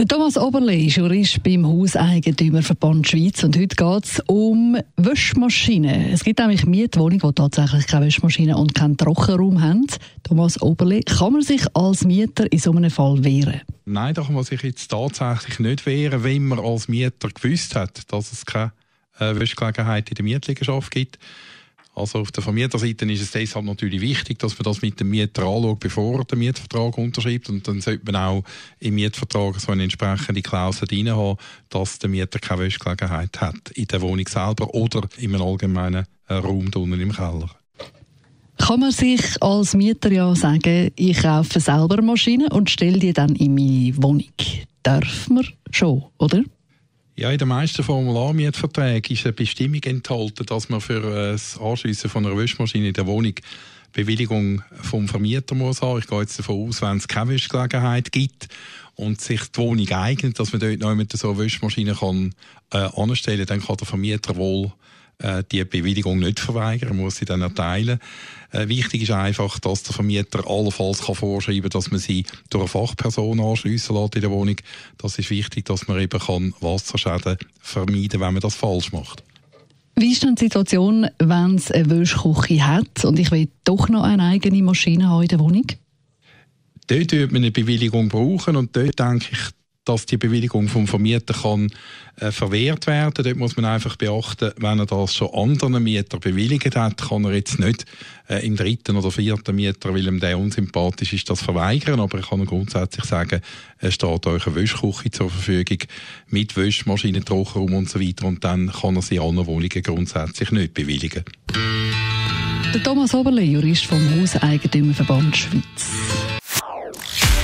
Der Thomas Oberle ist Jurist beim Hauseigentümerverband Schweiz und heute geht es um Wäschmaschinen. Es gibt nämlich Mietwohnungen, die tatsächlich keine Wäschmaschine und keinen Trockenraum haben. Thomas Oberle, kann man sich als Mieter in so einem Fall wehren? Nein, da kann man sich jetzt tatsächlich nicht wehren, wenn man als Mieter gewusst hat, dass es keine äh, Wäschgelegenheit in der Mietliegenschaft gibt. Also auf der Vermieterseite ist es deshalb natürlich wichtig, dass man das mit dem Mieter anschaut, bevor er den Mietvertrag unterschreibt. Und dann sollte man auch im Mietvertrag so eine entsprechende Klausel drin haben, dass der Mieter keine Wäschgelegenheit hat in der Wohnung selber oder in einem allgemeinen äh, Raum unten im Keller. Kann man sich als Mieter ja sagen, ich kaufe selber Maschinen und stelle die dann in meine Wohnung? Darf man schon, oder? Ja, in den meisten Formularmietverträgen ist eine Bestimmung enthalten, dass man für das Anschliessen von einer Wäschmaschine in der Wohnung Bewilligung vom Vermieter muss haben. Ich gehe jetzt davon aus, wenn es keine Wäschgelegenheit gibt und sich die Wohnung eignet, dass man dort noch mit so einer Wäschmaschine kann, äh, anstellen kann, dann kann der Vermieter wohl äh, die Bewilligung nicht verweigern, muss sie dann erteilen. Äh, wichtig ist einfach, dass der Vermieter allenfalls kann vorschreiben kann, dass man sie durch eine Fachperson anschliessen lässt in der Wohnung. Das ist wichtig, dass man eben kann Wasserschäden vermeiden kann, wenn man das falsch macht. Wie ist denn die Situation, wenn es eine Wäschküche hat und ich will doch noch eine eigene Maschine haben in der Wohnung? Dort wird man eine Bewilligung brauchen und dort denke ich, dass die Bewilligung vom Vermieter kann äh, verwehrt werden. Dort muss man einfach beachten, wenn er das schon anderen Mieter bewilligt hat, kann er jetzt nicht äh, im dritten oder vierten Mieter, weil ihm der unsympathisch ist, das verweigern. Aber ich kann grundsätzlich sagen, es steht euch eine Wäschküche zur Verfügung mit Wäschmaschine, Trockenraum und so weiter und dann kann er sie allen Wohnungen grundsätzlich nicht bewilligen. Der Thomas Oberle, Jurist vom Hauseigentümerverband Schweiz.